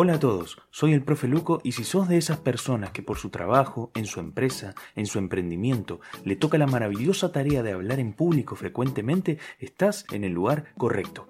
Hola a todos, soy el profe Luco y si sos de esas personas que por su trabajo, en su empresa, en su emprendimiento, le toca la maravillosa tarea de hablar en público frecuentemente, estás en el lugar correcto.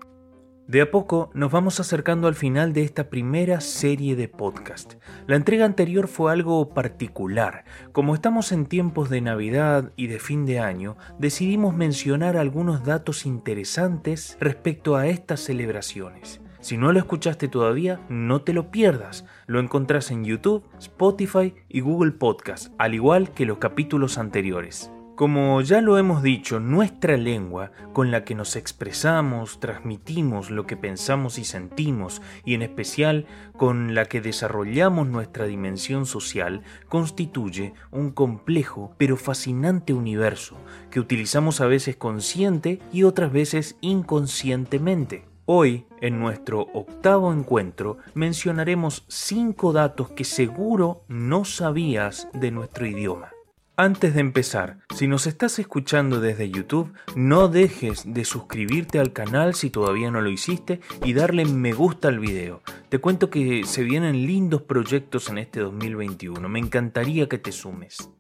De a poco nos vamos acercando al final de esta primera serie de podcast. La entrega anterior fue algo particular. Como estamos en tiempos de Navidad y de fin de año, decidimos mencionar algunos datos interesantes respecto a estas celebraciones. Si no lo escuchaste todavía, no te lo pierdas. Lo encontrás en YouTube, Spotify y Google Podcast, al igual que los capítulos anteriores. Como ya lo hemos dicho, nuestra lengua, con la que nos expresamos, transmitimos lo que pensamos y sentimos, y en especial con la que desarrollamos nuestra dimensión social, constituye un complejo pero fascinante universo que utilizamos a veces consciente y otras veces inconscientemente. Hoy, en nuestro octavo encuentro, mencionaremos cinco datos que seguro no sabías de nuestro idioma. Antes de empezar, si nos estás escuchando desde YouTube, no dejes de suscribirte al canal si todavía no lo hiciste y darle me gusta al video. Te cuento que se vienen lindos proyectos en este 2021, me encantaría que te sumes.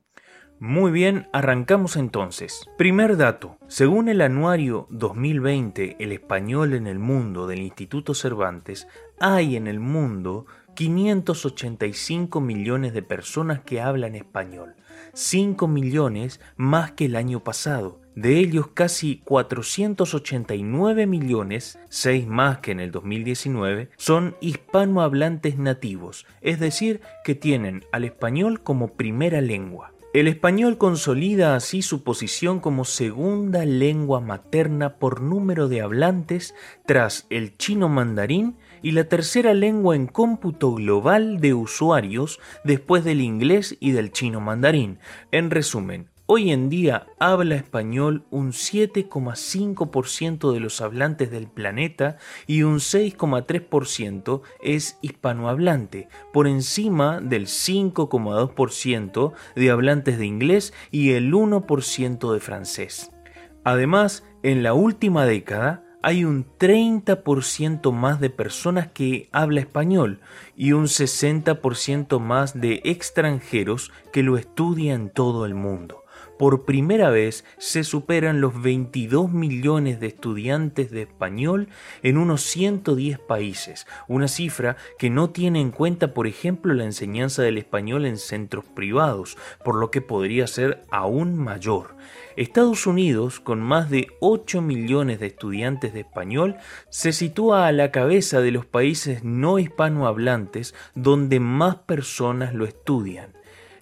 Muy bien, arrancamos entonces. Primer dato. Según el anuario 2020 El español en el mundo del Instituto Cervantes, hay en el mundo 585 millones de personas que hablan español, 5 millones más que el año pasado. De ellos casi 489 millones, 6 más que en el 2019, son hispanohablantes nativos, es decir, que tienen al español como primera lengua. El español consolida así su posición como segunda lengua materna por número de hablantes tras el chino mandarín y la tercera lengua en cómputo global de usuarios después del inglés y del chino mandarín. En resumen, Hoy en día habla español un 7,5% de los hablantes del planeta y un 6,3% es hispanohablante, por encima del 5,2% de hablantes de inglés y el 1% de francés. Además, en la última década, hay un 30% más de personas que habla español y un 60% más de extranjeros que lo estudian en todo el mundo por primera vez se superan los 22 millones de estudiantes de español en unos 110 países, una cifra que no tiene en cuenta, por ejemplo, la enseñanza del español en centros privados, por lo que podría ser aún mayor. Estados Unidos, con más de 8 millones de estudiantes de español, se sitúa a la cabeza de los países no hispanohablantes donde más personas lo estudian.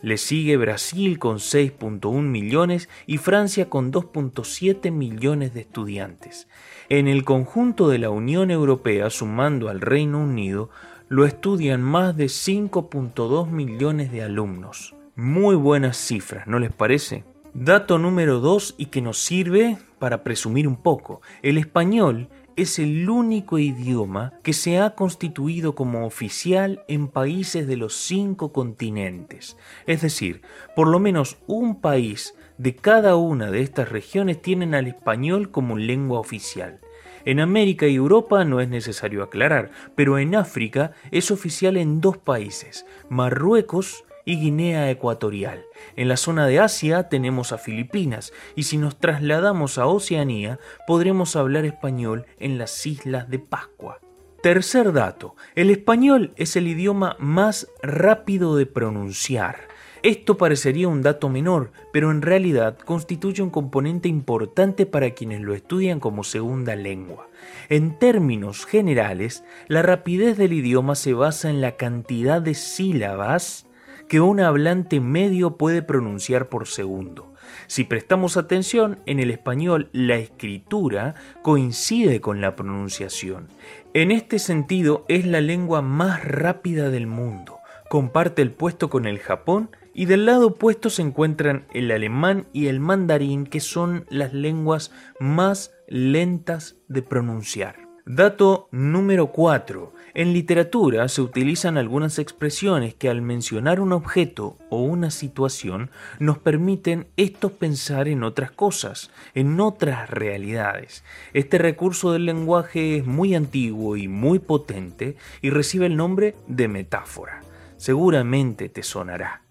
Le sigue Brasil con 6.1 millones y Francia con 2.7 millones de estudiantes. En el conjunto de la Unión Europea, sumando al Reino Unido, lo estudian más de 5.2 millones de alumnos. Muy buenas cifras, ¿no les parece? Dato número 2 y que nos sirve para presumir un poco. El español es el único idioma que se ha constituido como oficial en países de los cinco continentes. Es decir, por lo menos un país de cada una de estas regiones tienen al español como lengua oficial. En América y Europa no es necesario aclarar, pero en África es oficial en dos países, Marruecos y Guinea Ecuatorial. En la zona de Asia tenemos a Filipinas y si nos trasladamos a Oceanía podremos hablar español en las Islas de Pascua. Tercer dato, el español es el idioma más rápido de pronunciar. Esto parecería un dato menor, pero en realidad constituye un componente importante para quienes lo estudian como segunda lengua. En términos generales, la rapidez del idioma se basa en la cantidad de sílabas que un hablante medio puede pronunciar por segundo. Si prestamos atención, en el español la escritura coincide con la pronunciación. En este sentido es la lengua más rápida del mundo. Comparte el puesto con el Japón y del lado opuesto se encuentran el alemán y el mandarín que son las lenguas más lentas de pronunciar. Dato número 4. En literatura se utilizan algunas expresiones que al mencionar un objeto o una situación nos permiten esto pensar en otras cosas, en otras realidades. Este recurso del lenguaje es muy antiguo y muy potente y recibe el nombre de metáfora. Seguramente te sonará.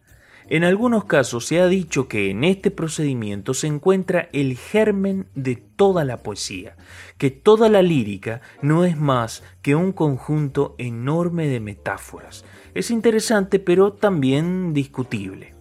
En algunos casos se ha dicho que en este procedimiento se encuentra el germen de toda la poesía, que toda la lírica no es más que un conjunto enorme de metáforas. Es interesante pero también discutible.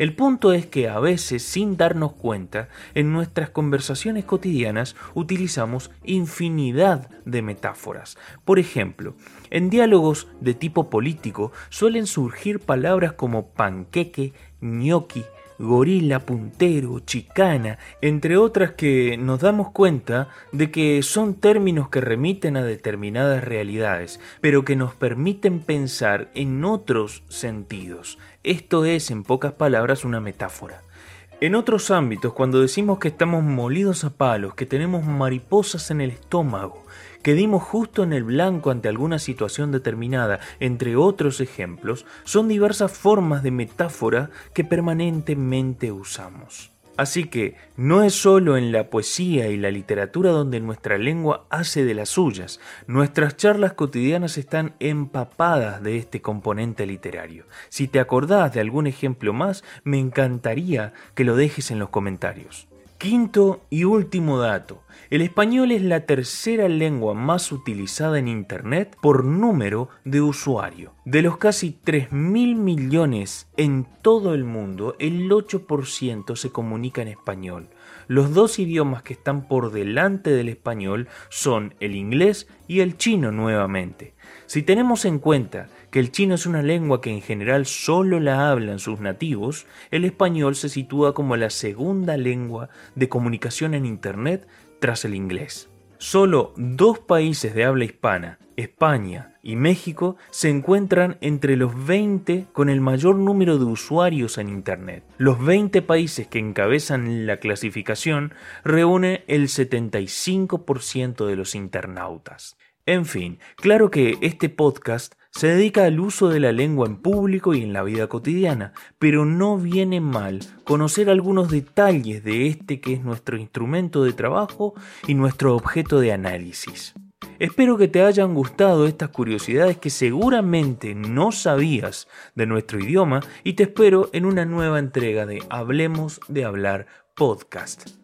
El punto es que a veces, sin darnos cuenta, en nuestras conversaciones cotidianas utilizamos infinidad de metáforas. Por ejemplo, en diálogos de tipo político suelen surgir palabras como panqueque, ñoqui, gorila, puntero, chicana, entre otras que nos damos cuenta de que son términos que remiten a determinadas realidades, pero que nos permiten pensar en otros sentidos. Esto es, en pocas palabras, una metáfora. En otros ámbitos, cuando decimos que estamos molidos a palos, que tenemos mariposas en el estómago, que dimos justo en el blanco ante alguna situación determinada, entre otros ejemplos, son diversas formas de metáfora que permanentemente usamos. Así que no es solo en la poesía y la literatura donde nuestra lengua hace de las suyas, nuestras charlas cotidianas están empapadas de este componente literario. Si te acordás de algún ejemplo más, me encantaría que lo dejes en los comentarios. Quinto y último dato. El español es la tercera lengua más utilizada en Internet por número de usuario. De los casi 3 mil millones en todo el mundo, el 8% se comunica en español. Los dos idiomas que están por delante del español son el inglés y el chino nuevamente. Si tenemos en cuenta que el chino es una lengua que en general solo la hablan sus nativos, el español se sitúa como la segunda lengua de comunicación en Internet tras el inglés. Solo dos países de habla hispana, España y México, se encuentran entre los 20 con el mayor número de usuarios en Internet. Los 20 países que encabezan la clasificación reúnen el 75% de los internautas. En fin, claro que este podcast se dedica al uso de la lengua en público y en la vida cotidiana, pero no viene mal conocer algunos detalles de este que es nuestro instrumento de trabajo y nuestro objeto de análisis. Espero que te hayan gustado estas curiosidades que seguramente no sabías de nuestro idioma y te espero en una nueva entrega de Hablemos de Hablar podcast.